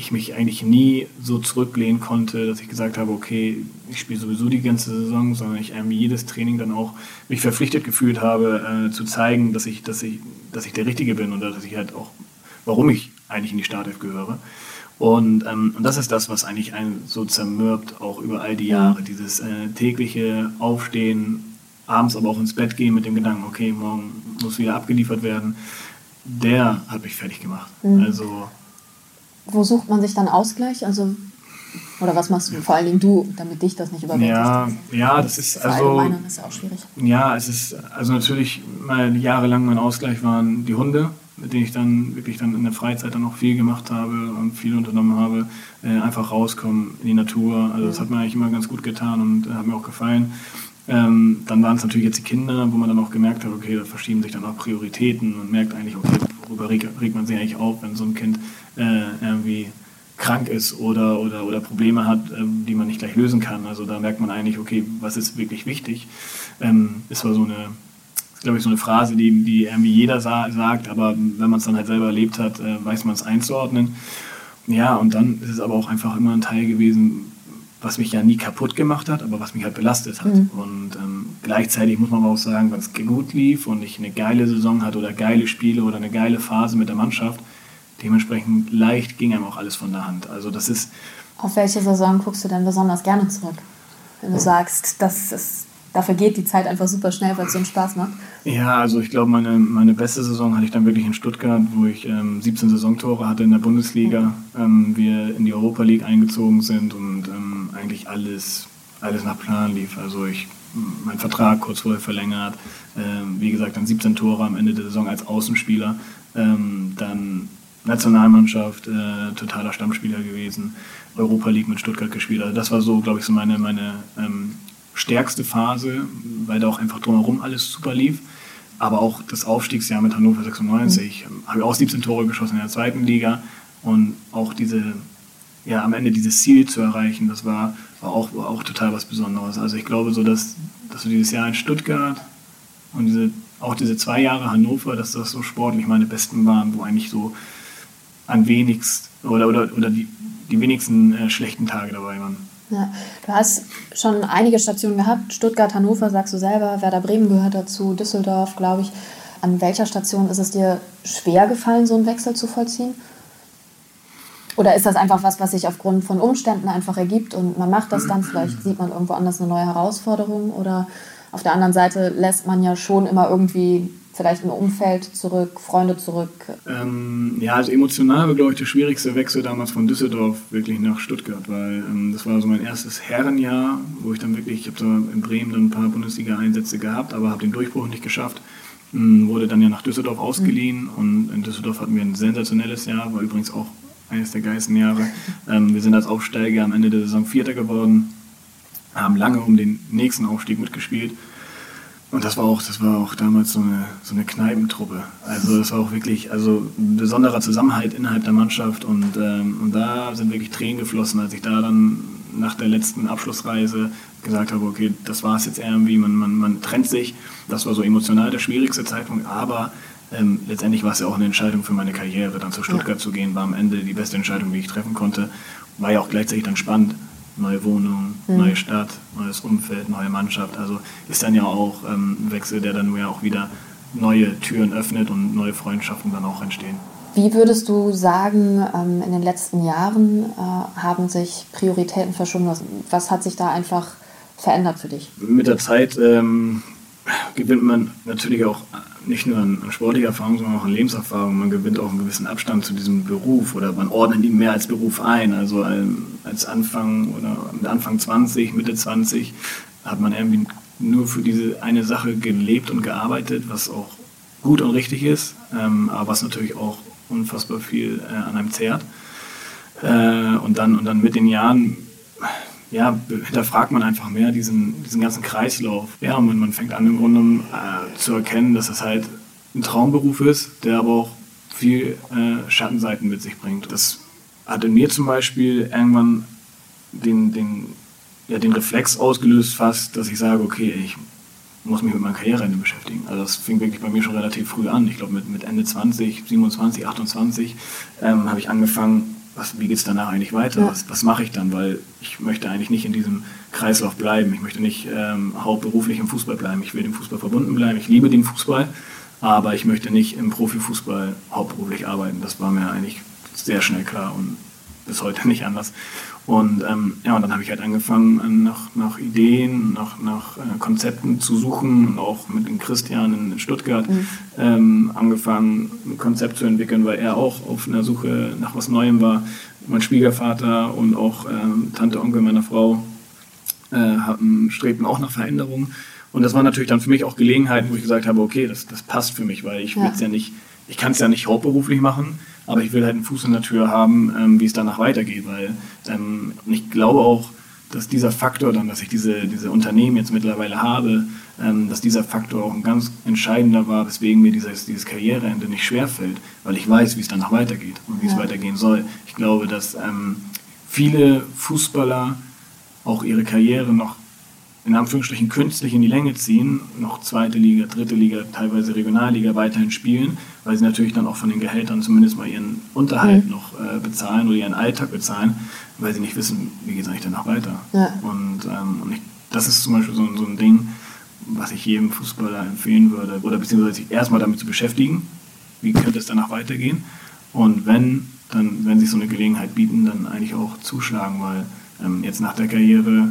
[SPEAKER 3] ich mich eigentlich nie so zurücklehnen konnte, dass ich gesagt habe, okay, ich spiele sowieso die ganze Saison, sondern ich ähm, jedes Training dann auch mich verpflichtet gefühlt habe, äh, zu zeigen, dass ich, dass, ich, dass ich der Richtige bin oder dass ich halt auch, warum ich eigentlich in die Startelf gehöre. Und, ähm, und das ist das, was eigentlich einen so zermürbt, auch über all die Jahre. Dieses äh, tägliche Aufstehen, abends aber auch ins Bett gehen mit dem Gedanken, okay, morgen muss wieder abgeliefert werden, der hat mich fertig gemacht. Mhm. Also
[SPEAKER 2] wo sucht man sich dann Ausgleich? Also, oder was machst du, vor allen Dingen du, damit dich das nicht überwältigt?
[SPEAKER 3] Ja, ja, das ist also.
[SPEAKER 2] ist ja auch schwierig.
[SPEAKER 3] Ja, es ist also natürlich mal jahrelang mein Ausgleich waren die Hunde, mit denen ich dann wirklich dann in der Freizeit dann auch viel gemacht habe und viel unternommen habe. Äh, einfach rauskommen in die Natur. Also, das hat mir eigentlich immer ganz gut getan und äh, hat mir auch gefallen. Ähm, dann waren es natürlich jetzt die Kinder, wo man dann auch gemerkt hat, okay, da verschieben sich dann auch Prioritäten und merkt eigentlich, okay, worüber regt, man sich eigentlich auf, wenn so ein Kind äh, irgendwie krank ist oder, oder, oder Probleme hat, ähm, die man nicht gleich lösen kann. Also da merkt man eigentlich, okay, was ist wirklich wichtig. Ähm, ist zwar so eine, glaube ich, so eine Phrase, die, die irgendwie jeder sa sagt, aber wenn man es dann halt selber erlebt hat, äh, weiß man es einzuordnen. Ja, und dann ist es aber auch einfach immer ein Teil gewesen, was mich ja nie kaputt gemacht hat, aber was mich halt belastet hat. Mhm. Und ähm, gleichzeitig muss man aber auch sagen, wenn es gut lief und ich eine geile Saison hatte oder geile Spiele oder eine geile Phase mit der Mannschaft, dementsprechend leicht ging einem auch alles von der Hand. Also das ist.
[SPEAKER 2] Auf welche Saison guckst du denn besonders gerne zurück? Wenn du sagst, das ist, dafür geht die Zeit einfach super schnell, weil es so einen Spaß macht.
[SPEAKER 3] Ja, also ich glaube, meine, meine beste Saison hatte ich dann wirklich in Stuttgart, wo ich ähm, 17 Saisontore hatte in der Bundesliga. Mhm. Ähm, wir in die Europa League eingezogen sind und ähm, eigentlich alles, alles nach Plan lief. Also ich mein Vertrag kurz vorher verlängert. Ähm, wie gesagt, dann 17 Tore am Ende der Saison als Außenspieler. Ähm, dann Nationalmannschaft, äh, totaler Stammspieler gewesen, Europa League mit Stuttgart gespielt. Also das war so, glaube ich, so meine, meine ähm, stärkste Phase, weil da auch einfach drumherum alles super lief. Aber auch das Aufstiegsjahr mit Hannover 96 mhm. habe ich auch 17 Tore geschossen in der zweiten Liga und auch diese, ja, am Ende dieses Ziel zu erreichen, das war, war, auch, war auch total was Besonderes. Also ich glaube so, dass, dass so dieses Jahr in Stuttgart und diese, auch diese zwei Jahre Hannover, dass das so sportlich meine besten waren, wo eigentlich so am wenigsten oder, oder, oder die, die wenigsten äh, schlechten Tage dabei waren.
[SPEAKER 2] Ja, du hast schon einige Stationen gehabt, Stuttgart, Hannover, sagst du selber, Werder Bremen gehört dazu, Düsseldorf, glaube ich. An welcher Station ist es dir schwer gefallen, so einen Wechsel zu vollziehen? Oder ist das einfach was, was sich aufgrund von Umständen einfach ergibt und man macht das dann, vielleicht sieht man irgendwo anders eine neue Herausforderung oder auf der anderen Seite lässt man ja schon immer irgendwie vielleicht ein Umfeld zurück, Freunde zurück?
[SPEAKER 3] Ähm, ja, also emotional war, glaube ich, der schwierigste Wechsel damals von Düsseldorf wirklich nach Stuttgart, weil ähm, das war so mein erstes Herrenjahr, wo ich dann wirklich, ich habe da in Bremen dann ein paar Bundesliga-Einsätze gehabt, aber habe den Durchbruch nicht geschafft. Ähm, wurde dann ja nach Düsseldorf ausgeliehen und in Düsseldorf hatten wir ein sensationelles Jahr, war übrigens auch eines der geilsten Jahre. Ähm, wir sind als Aufsteiger am Ende der Saison Vierter geworden, haben lange um den nächsten Aufstieg mitgespielt und das war auch, das war auch damals so eine, so eine Kneipentruppe. Also das war auch wirklich, also ein besonderer Zusammenhalt innerhalb der Mannschaft und, ähm, und da sind wirklich Tränen geflossen, als ich da dann nach der letzten Abschlussreise gesagt habe, okay, das war es jetzt irgendwie, man, man, man trennt sich. Das war so emotional der schwierigste Zeitpunkt, aber ähm, letztendlich war es ja auch eine Entscheidung für meine Karriere, dann zu Stuttgart ja. zu gehen, war am Ende die beste Entscheidung, die ich treffen konnte. War ja auch gleichzeitig dann spannend, neue Wohnung, mhm. neue Stadt, neues Umfeld, neue Mannschaft. Also ist dann ja auch ähm, ein Wechsel, der dann ja auch wieder neue Türen öffnet und neue Freundschaften dann auch entstehen.
[SPEAKER 2] Wie würdest du sagen, ähm, in den letzten Jahren äh, haben sich Prioritäten verschoben? Was hat sich da einfach verändert für dich?
[SPEAKER 3] Mit der Zeit ähm, gewinnt man natürlich auch nicht nur an, an sportlicher Erfahrung, sondern auch an Lebenserfahrung. Man gewinnt auch einen gewissen Abstand zu diesem Beruf oder man ordnet ihn mehr als Beruf ein. Also ähm, als Anfang oder mit Anfang 20, Mitte 20 hat man irgendwie nur für diese eine Sache gelebt und gearbeitet, was auch gut und richtig ist, ähm, aber was natürlich auch unfassbar viel äh, an einem zehrt. Äh, und, dann, und dann mit den Jahren ja, hinterfragt man einfach mehr diesen, diesen ganzen Kreislauf. Ja, und man fängt an im Grunde äh, zu erkennen, dass das halt ein Traumberuf ist, der aber auch viel äh, Schattenseiten mit sich bringt. Das hat in mir zum Beispiel irgendwann den, den, ja, den Reflex ausgelöst fast, dass ich sage, okay, ich muss mich mit meinem Karriereende beschäftigen. Also das fing wirklich bei mir schon relativ früh an. Ich glaube mit, mit Ende 20, 27, 28 ähm, habe ich angefangen, was, wie geht es danach eigentlich weiter? Ja. Was, was mache ich dann? Weil ich möchte eigentlich nicht in diesem Kreislauf bleiben. Ich möchte nicht ähm, hauptberuflich im Fußball bleiben. Ich will dem Fußball verbunden bleiben. Ich liebe den Fußball, aber ich möchte nicht im Profifußball hauptberuflich arbeiten. Das war mir eigentlich sehr schnell klar und bis heute nicht anders. Und ähm, ja, und dann habe ich halt angefangen, nach, nach Ideen, nach, nach äh, Konzepten zu suchen und auch mit dem Christian in Stuttgart mhm. ähm, angefangen, ein Konzept zu entwickeln, weil er auch auf einer Suche nach was Neuem war. Mein Schwiegervater und auch ähm, Tante, Onkel meiner Frau äh, hatten, strebten auch nach Veränderungen. Und das war natürlich dann für mich auch Gelegenheiten, wo ich gesagt habe, okay, das, das passt für mich, weil ich ja. ja nicht, ich kann es ja nicht hauptberuflich machen, aber ich will halt einen Fuß in der Tür haben, ähm, wie es danach weitergeht, weil ähm, ich glaube auch, dass dieser Faktor dann, dass ich diese, diese Unternehmen jetzt mittlerweile habe, ähm, dass dieser Faktor auch ein ganz entscheidender war, weswegen mir dieses, dieses Karriereende nicht schwerfällt, weil ich weiß, wie es danach weitergeht und wie ja. es weitergehen soll. Ich glaube, dass ähm, viele Fußballer auch ihre Karriere noch in Anführungsstrichen künstlich in die Länge ziehen, noch zweite Liga, dritte Liga, teilweise Regionalliga weiterhin spielen, weil sie natürlich dann auch von den Gehältern zumindest mal ihren Unterhalt mhm. noch äh, bezahlen oder ihren Alltag bezahlen, weil sie nicht wissen, wie geht es eigentlich danach weiter. Ja. Und, ähm, und ich, das ist zum Beispiel so, so ein Ding, was ich jedem Fußballer empfehlen würde, oder beziehungsweise sich erstmal damit zu beschäftigen, wie könnte es danach weitergehen. Und wenn, dann, wenn sich so eine Gelegenheit bieten, dann eigentlich auch zuschlagen, weil ähm, jetzt nach der Karriere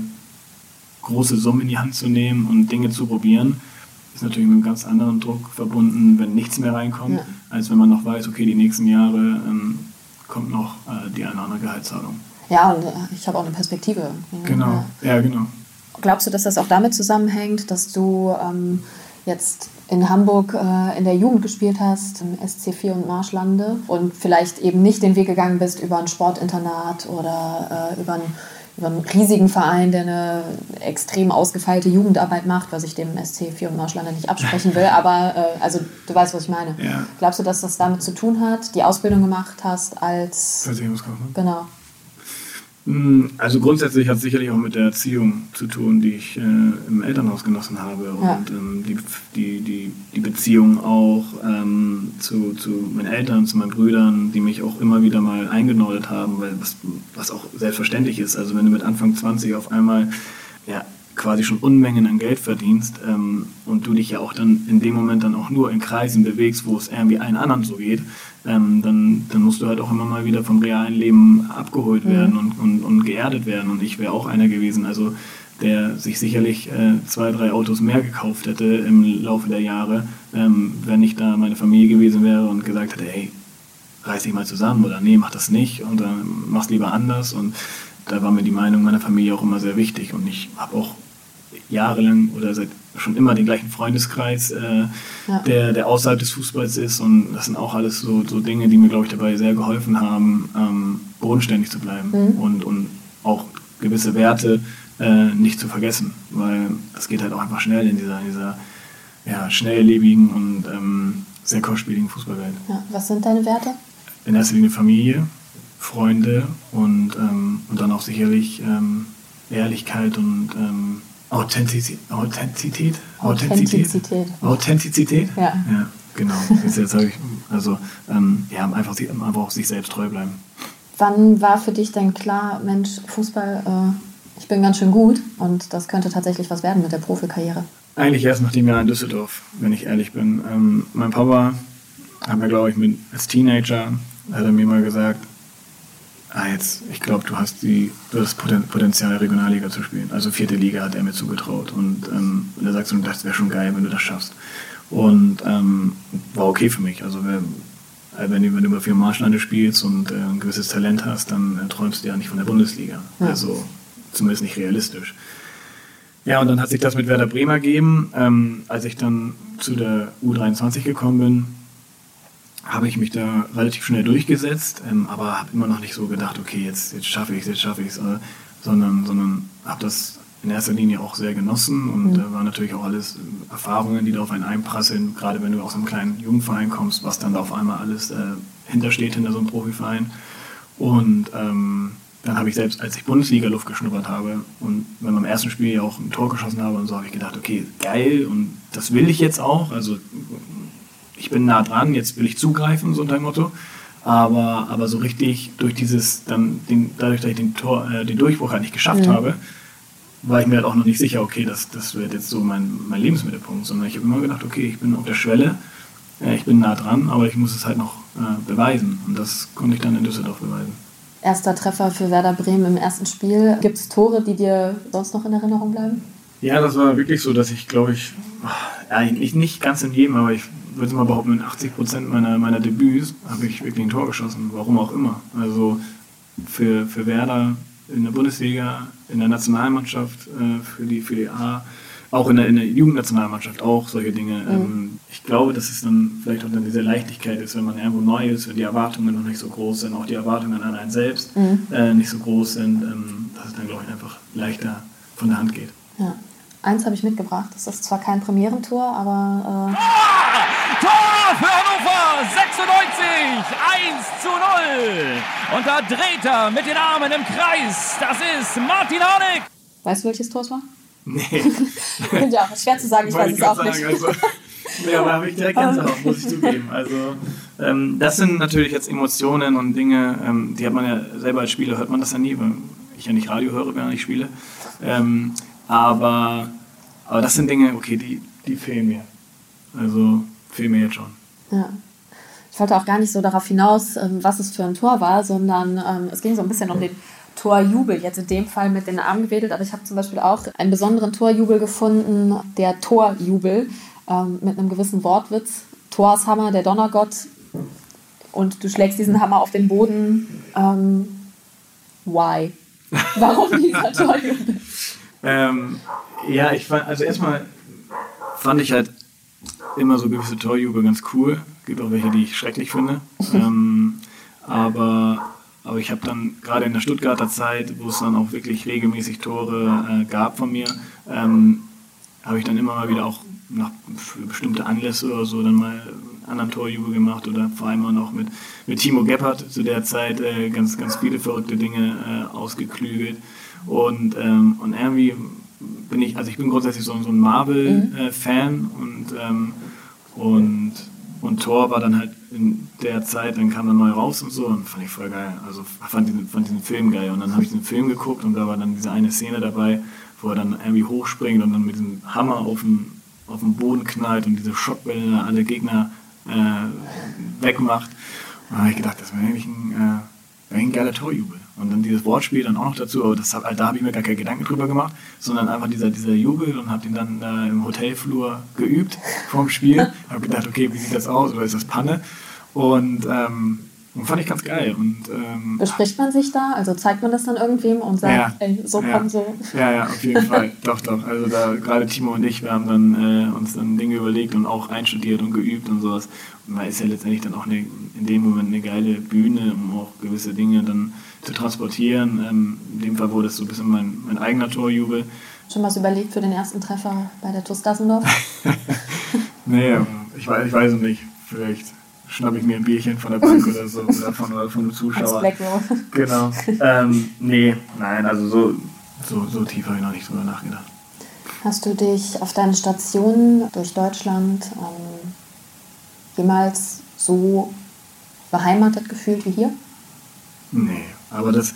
[SPEAKER 3] große Summen in die Hand zu nehmen und Dinge zu probieren, ist natürlich mit einem ganz anderen Druck verbunden, wenn nichts mehr reinkommt, ja. als wenn man noch weiß, okay, die nächsten Jahre ähm, kommt noch äh, die eine oder andere Gehaltszahlung.
[SPEAKER 2] Ja, und äh, ich habe auch eine Perspektive.
[SPEAKER 3] Genau, ja, ja genau.
[SPEAKER 2] Glaubst du, dass das auch damit zusammenhängt, dass du ähm, jetzt in Hamburg äh, in der Jugend gespielt hast, im SC4 und Marschlande und vielleicht eben nicht den Weg gegangen bist über ein Sportinternat oder äh, über ein über einen riesigen Verein, der eine extrem ausgefeilte Jugendarbeit macht, was ich dem SC 4 und Marschlander nicht absprechen will. Aber äh, also du weißt, was ich meine. Ja. Glaubst du, dass das damit zu tun hat, die Ausbildung gemacht hast als
[SPEAKER 3] Versicherungskaufmann?
[SPEAKER 2] Genau.
[SPEAKER 3] Hm, also grundsätzlich hat es sicherlich auch mit der Erziehung zu tun, die ich äh, im Elternhaus genossen habe und ja. ähm, die, die, die, die Beziehung auch ähm, zu, zu meinen Eltern, zu meinen Brüdern, die mich auch immer wieder mal eingenordet haben, weil was, was auch selbstverständlich ist. Also wenn du mit Anfang 20 auf einmal ja, quasi schon Unmengen an Geld verdienst ähm, und du dich ja auch dann in dem Moment dann auch nur in Kreisen bewegst, wo es irgendwie allen anderen so geht, ähm, dann, dann musst du halt auch immer mal wieder vom realen Leben abgeholt mhm. werden und, und, und geerdet werden. Und ich wäre auch einer gewesen, also der sich sicherlich äh, zwei, drei Autos mehr gekauft hätte im Laufe der Jahre, ähm, wenn ich da meine Familie gewesen wäre und gesagt hätte, hey, reiß dich mal zusammen oder nee, mach das nicht und dann mach's lieber anders. Und da war mir die Meinung meiner Familie auch immer sehr wichtig. Und ich habe auch jahrelang oder seit schon immer den gleichen Freundeskreis, äh, ja. der, der außerhalb des Fußballs ist. Und das sind auch alles so, so Dinge, die mir, glaube ich, dabei sehr geholfen haben, ähm, bodenständig zu bleiben mhm. und, und auch gewisse Werte äh, nicht zu vergessen. Weil das geht halt auch einfach schnell in dieser, in dieser ja, schnelllebigen und ähm, sehr kostspieligen Fußballwelt.
[SPEAKER 2] Ja. Was sind deine Werte?
[SPEAKER 3] In erster Linie Familie, Freunde und, ähm, und dann auch sicherlich ähm, Ehrlichkeit und ähm, Authentizität. Authentizität? Authentizität. Authentizität? Ja. Ja, genau. Jetzt ich, also, ähm, ja, einfach, einfach auch sich selbst treu bleiben.
[SPEAKER 2] Wann war für dich denn klar, Mensch, Fußball, äh, ich bin ganz schön gut und das könnte tatsächlich was werden mit der Profikarriere?
[SPEAKER 3] Eigentlich erst nach dem Jahr in Düsseldorf, wenn ich ehrlich bin. Ähm, mein Papa hat mir, glaube ich, mit, als Teenager, hat er mir mal gesagt, ah, jetzt, ich glaube, du hast die, du hast Potenzial, Regionalliga zu spielen. Also vierte Liga hat er mir zugetraut. Und, ähm, und er sagt so, das wäre schon geil, wenn du das schaffst. Und ähm, war okay für mich. Also wenn, äh, wenn, du, wenn du über vier Marschlande spielst und äh, ein gewisses Talent hast, dann äh, träumst du ja nicht von der Bundesliga. Ja. Also zumindest nicht realistisch. Ja, und dann hat sich das mit Werder Bremer gegeben. Ähm, als ich dann zu der U23 gekommen bin, habe ich mich da relativ schnell durchgesetzt, ähm, aber habe immer noch nicht so gedacht, okay, jetzt, jetzt schaffe ich es, jetzt schaffe ich es, äh, sondern, sondern habe das in erster Linie auch sehr genossen und mhm. äh, waren natürlich auch alles äh, Erfahrungen, die da auf einen einprasseln, gerade wenn du aus einem kleinen Jugendverein kommst, was dann da auf einmal alles äh, hintersteht hinter so einem Profiverein. Und ähm, dann habe ich selbst, als ich Bundesliga-Luft geschnuppert habe und wenn beim ersten Spiel ja auch ein Tor geschossen habe und so, habe ich gedacht, okay, geil und das will ich jetzt auch. Also ich bin nah dran, jetzt will ich zugreifen, so ein Motto. Aber, aber so richtig durch dieses, dann den, dadurch, dass ich den, Tor, äh, den Durchbruch halt nicht geschafft mhm. habe, war ich mir halt auch noch nicht sicher, okay, das, das wird jetzt so mein, mein Lebensmittelpunkt, sondern ich habe immer gedacht, okay, ich bin auf der Schwelle, äh, ich bin nah dran, aber ich muss es halt noch äh, beweisen. Und das konnte ich dann in Düsseldorf beweisen.
[SPEAKER 2] Erster Treffer für Werder Bremen im ersten Spiel. Gibt es Tore, die dir sonst noch in Erinnerung bleiben?
[SPEAKER 3] Ja, das war wirklich so, dass ich, glaube ich, eigentlich nicht ganz in jedem, aber ich würde mal behaupten, in 80 Prozent meiner, meiner Debüts habe ich wirklich ein Tor geschossen, warum auch immer. Also für, für Werder in der Bundesliga, in der Nationalmannschaft, äh, für, die, für die A, auch in der, in der Jugendnationalmannschaft auch solche Dinge. Mhm. Ähm, ich glaube, dass es dann vielleicht auch dann diese Leichtigkeit ist, wenn man irgendwo neu ist, wenn die Erwartungen noch nicht so groß sind, auch die Erwartungen an einen selbst mhm. äh, nicht so groß sind, ähm, dass es dann, glaube ich, einfach leichter von der Hand geht.
[SPEAKER 2] Ja. Eins habe ich mitgebracht. Das ist zwar kein Premierentor, aber. Äh
[SPEAKER 4] Tor! Tor für Hannover! 96! 1 zu 0! Und da dreht er mit den Armen im Kreis. Das ist Martin Harnik!
[SPEAKER 2] Weißt du, welches Tor es war?
[SPEAKER 3] Nee.
[SPEAKER 2] ja, schwer zu sagen, ich weiß es auch sagen, nicht. Also,
[SPEAKER 3] nee, aber habe ich direkt Gänsehaut, muss ich zugeben. Also, ähm, das sind natürlich jetzt Emotionen und Dinge, ähm, die hat man ja selber als Spieler, hört man das ja nie, weil ich ja nicht Radio höre, wenn ich spiele. Ähm, aber, aber das sind Dinge, okay, die, die fehlen mir. Also fehlen mir jetzt schon.
[SPEAKER 2] Ja. Ich wollte auch gar nicht so darauf hinaus, ähm, was es für ein Tor war, sondern ähm, es ging so ein bisschen um den Torjubel, jetzt in dem Fall mit den Armen gewedelt, aber ich habe zum Beispiel auch einen besonderen Torjubel gefunden, der Torjubel ähm, mit einem gewissen Wortwitz. Torshammer, der Donnergott, und du schlägst diesen Hammer auf den Boden. Ähm, why? Warum dieser Torjubel?
[SPEAKER 3] Ähm, ja, ich fand, also erstmal fand ich halt immer so gewisse Torjubel ganz cool. Gibt auch welche, die ich schrecklich finde. ähm, aber aber ich habe dann gerade in der Stuttgarter Zeit, wo es dann auch wirklich regelmäßig Tore äh, gab von mir, ähm, habe ich dann immer mal wieder auch nach bestimmte Anlässe oder so dann mal anderen Torjubel gemacht oder vor allem auch noch mit, mit Timo Gebhardt zu der Zeit äh, ganz, ganz viele verrückte Dinge äh, ausgeklügelt. Und, ähm, und irgendwie bin ich, also ich bin grundsätzlich so, so ein Marvel-Fan mhm. äh, und, ähm, und und Thor war dann halt in der Zeit, dann kam er neu raus und so und fand ich voll geil. Also fand diesen, fand diesen Film geil. Und dann habe ich den Film geguckt und da war dann diese eine Szene dabei, wo er dann irgendwie hochspringt und dann mit diesem Hammer auf den, auf den Boden knallt und diese Schockwelle alle Gegner äh, wegmacht. Und da habe ich gedacht, das wäre eigentlich ein, äh, ein geiler Torjubel. Und dann dieses Wortspiel dann auch noch dazu, aber das, da habe ich mir gar keine Gedanken drüber gemacht, sondern einfach dieser, dieser Jubel und habe den dann äh, im Hotelflur geübt vorm Spiel. habe gedacht, okay, wie sieht das aus oder ist das Panne? Und, ähm, und fand ich ganz geil. Und, ähm,
[SPEAKER 2] Bespricht man sich da? Also zeigt man das dann irgendwem und sagt, ja, ey, so
[SPEAKER 3] ja,
[SPEAKER 2] kommen so?
[SPEAKER 3] Ja, ja, auf jeden Fall. doch, doch. Also da gerade Timo und ich, wir haben dann äh, uns dann Dinge überlegt und auch einstudiert und geübt und sowas. Und da ist ja letztendlich dann auch eine, in dem Moment eine geile Bühne, um auch gewisse Dinge dann zu transportieren. Ähm, in dem Fall wurde es so ein bisschen mein, mein eigener Torjubel.
[SPEAKER 2] Schon was überlegt für den ersten Treffer bei der TuS Dassendorf?
[SPEAKER 3] nee, ich weiß, ich weiß es nicht. Vielleicht schnappe ich mir ein Bierchen von der Bank oder so oder von, oder von einem Zuschauer. Genau. Ähm, nee, nein, also so, so, so tief habe ich noch nicht drüber nachgedacht.
[SPEAKER 2] Hast du dich auf deinen Stationen durch Deutschland ähm, jemals so beheimatet gefühlt wie hier?
[SPEAKER 3] Nee, aber das,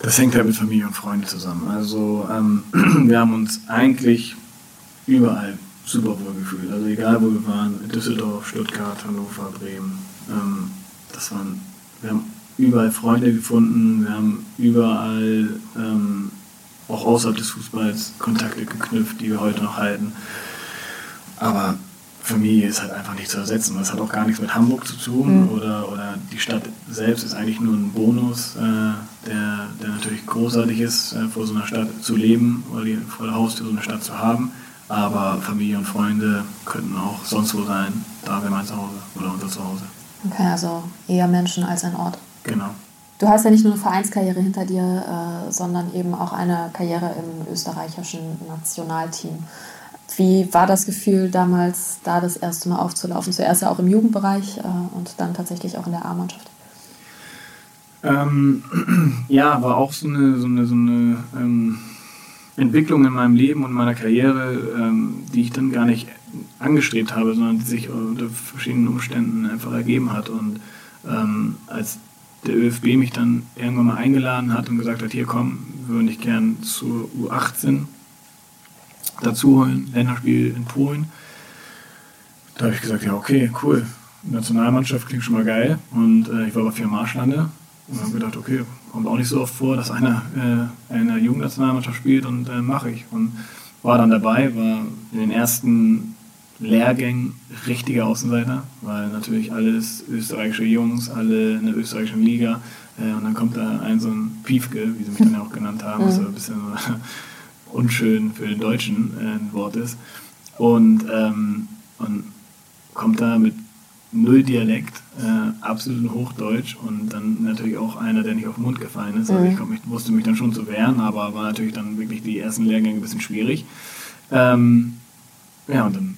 [SPEAKER 3] das hängt halt mit Familie und Freunden zusammen. Also ähm, wir haben uns eigentlich überall super wohl gefühlt. Also egal wo wir waren, Düsseldorf, Stuttgart, Hannover, Bremen. Ähm, das waren, wir haben überall Freunde gefunden, wir haben überall ähm, auch außerhalb des Fußballs Kontakte geknüpft, die wir heute noch halten. Aber Familie ist halt einfach nicht zu ersetzen. Das hat auch gar nichts mit Hamburg zu tun mhm. oder, oder die Stadt selbst ist eigentlich nur ein Bonus, äh, der, der natürlich großartig ist, äh, vor so einer Stadt zu leben oder die, vor der Haustür so eine Stadt zu haben. Aber Familie und Freunde könnten auch sonst wo sein. Da wäre mein Zuhause oder unser Zuhause.
[SPEAKER 2] Okay, also eher Menschen als ein Ort.
[SPEAKER 3] Genau.
[SPEAKER 2] Du hast ja nicht nur eine Vereinskarriere hinter dir, äh, sondern eben auch eine Karriere im österreichischen Nationalteam. Wie war das Gefühl damals, da das erste Mal aufzulaufen? Zuerst ja auch im Jugendbereich äh, und dann tatsächlich auch in der A-Mannschaft.
[SPEAKER 3] Ähm, ja, war auch so eine, so eine, so eine ähm, Entwicklung in meinem Leben und meiner Karriere, ähm, die ich dann gar nicht angestrebt habe, sondern die sich unter verschiedenen Umständen einfach ergeben hat. Und ähm, als der ÖFB mich dann irgendwann mal eingeladen hat und gesagt hat, hier komm, würde ich gern zur U18 dazu holen, Länderspiel in Polen. Da habe ich gesagt, ja okay, cool, Nationalmannschaft klingt schon mal geil. Und äh, ich war aber vier Marschlande und habe gedacht, okay, kommt auch nicht so oft vor, dass einer äh, in der Jugendnationalmannschaft spielt und äh, mache ich. Und war dann dabei, war in den ersten Lehrgängen richtiger Außenseiter, weil natürlich alles österreichische Jungs, alle in der österreichischen Liga. Äh, und dann kommt da ein so ein Piefke, wie sie mich dann ja auch genannt haben, was mhm. ein bisschen unschön für den Deutschen äh, ein Wort ist. Und, ähm, und kommt da mit null Dialekt, äh, absolut Hochdeutsch und dann natürlich auch einer, der nicht auf den Mund gefallen ist. Also ich mich, wusste mich dann schon zu wehren, aber war natürlich dann wirklich die ersten Lehrgänge ein bisschen schwierig. Ähm, ja, und dann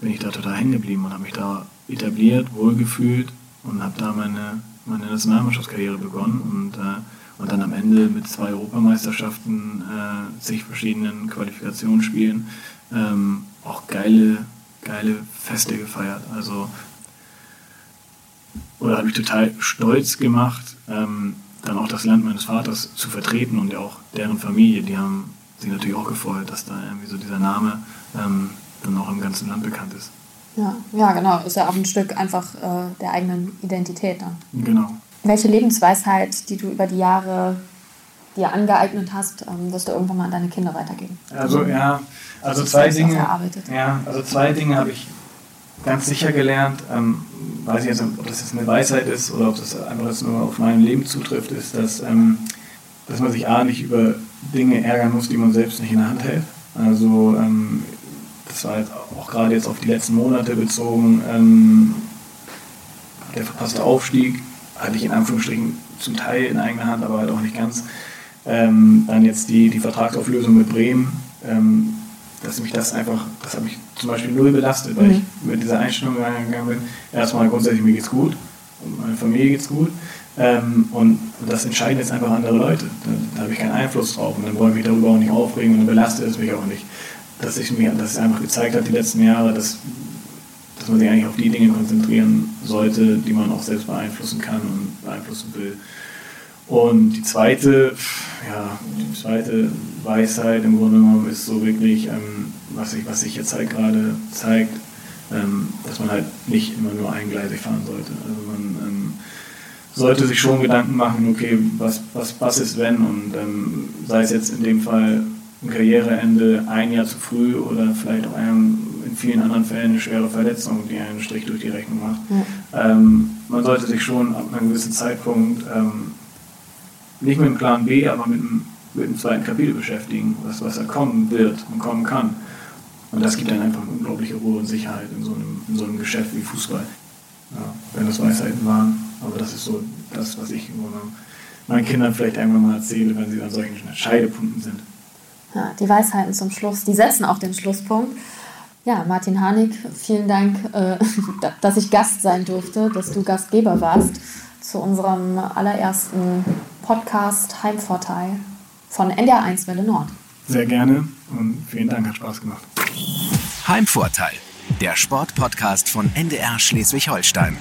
[SPEAKER 3] bin ich da total hängen geblieben und habe mich da etabliert, wohlgefühlt und habe da meine, meine Nationalmannschaftskarriere begonnen und, äh, und dann am Ende mit zwei Europameisterschaften, äh, zig verschiedenen Qualifikationsspielen, ähm, auch geile, geile Feste gefeiert. Also oder habe ich total stolz gemacht, ähm, dann auch das Land meines Vaters zu vertreten und ja auch deren Familie. Die haben sich natürlich auch gefreut, dass da irgendwie so dieser Name ähm, dann auch im ganzen Land bekannt ist.
[SPEAKER 2] Ja, ja, genau. Ist ja auch ein Stück einfach äh, der eigenen Identität dann.
[SPEAKER 3] Genau.
[SPEAKER 2] Welche Lebensweisheit, die du über die Jahre dir angeeignet hast, ähm, wirst du irgendwann mal an deine Kinder weitergeben?
[SPEAKER 3] Also ja, also zwei Dinge. Ja, also zwei Dinge habe ich ganz sicher gelernt. Ähm, weiß ich jetzt, ob das jetzt eine Weisheit ist oder ob das einfach jetzt nur auf mein Leben zutrifft, ist, dass, ähm, dass man sich A nicht über Dinge ärgern muss, die man selbst nicht in der Hand hält. Also ähm, das war jetzt auch gerade jetzt auf die letzten Monate bezogen, ähm, der verpasste Aufstieg hatte ich in Anführungsstrichen zum Teil in eigener Hand, aber halt auch nicht ganz. Ähm, dann jetzt die, die Vertragsauflösung mit Bremen, ähm, dass mich das einfach, das hat mich zum Beispiel null belastet, weil mhm. ich mit dieser Einstellung reingegangen bin. Erstmal grundsätzlich, mir geht's gut und meine Familie geht's gut. Ähm, und das entscheiden jetzt einfach andere Leute. Da, da habe ich keinen Einfluss drauf und dann wollen mich darüber auch nicht aufregen und dann belastet es mich auch nicht. Dass ich mir, dass es einfach gezeigt hat, die letzten Jahre, dass, dass man sich eigentlich auf die Dinge konzentrieren sollte, die man auch selbst beeinflussen kann und beeinflussen will. Und die zweite, ja, die zweite Weisheit im Grunde genommen ist so wirklich, ähm, was, sich was sich jetzt halt gerade zeigt, ähm, dass man halt nicht immer nur eingleisig fahren sollte. Also man ähm, sollte sich schon Gedanken machen, okay, was, was, was ist wenn und ähm, sei es jetzt in dem Fall ein Karriereende ein Jahr zu früh oder vielleicht auch einem, in vielen anderen Fällen eine schwere Verletzung, die einen Strich durch die Rechnung macht. Ja. Ähm, man sollte sich schon ab einem gewissen Zeitpunkt ähm, nicht mit dem Plan B, aber mit dem, mit dem zweiten Kapitel beschäftigen, was, was da kommen wird und kommen kann. Und das gibt dann einfach eine unglaubliche Ruhe und Sicherheit in so einem, in so einem Geschäft wie Fußball. Ja, wenn das Weisheiten waren, aber das ist so das, was ich meinen Kindern vielleicht irgendwann mal erzähle, wenn sie an solchen Scheidepunkten sind.
[SPEAKER 2] Ja, die Weisheiten zum Schluss, die setzen auch den Schlusspunkt. Ja, Martin Harnik, vielen Dank, äh, dass ich Gast sein durfte, dass du Gastgeber warst zu unserem allerersten Podcast Heimvorteil von NDR 1 Welle Nord.
[SPEAKER 3] Sehr gerne und vielen Dank, hat Spaß gemacht.
[SPEAKER 1] Heimvorteil, der Sportpodcast von NDR Schleswig-Holstein.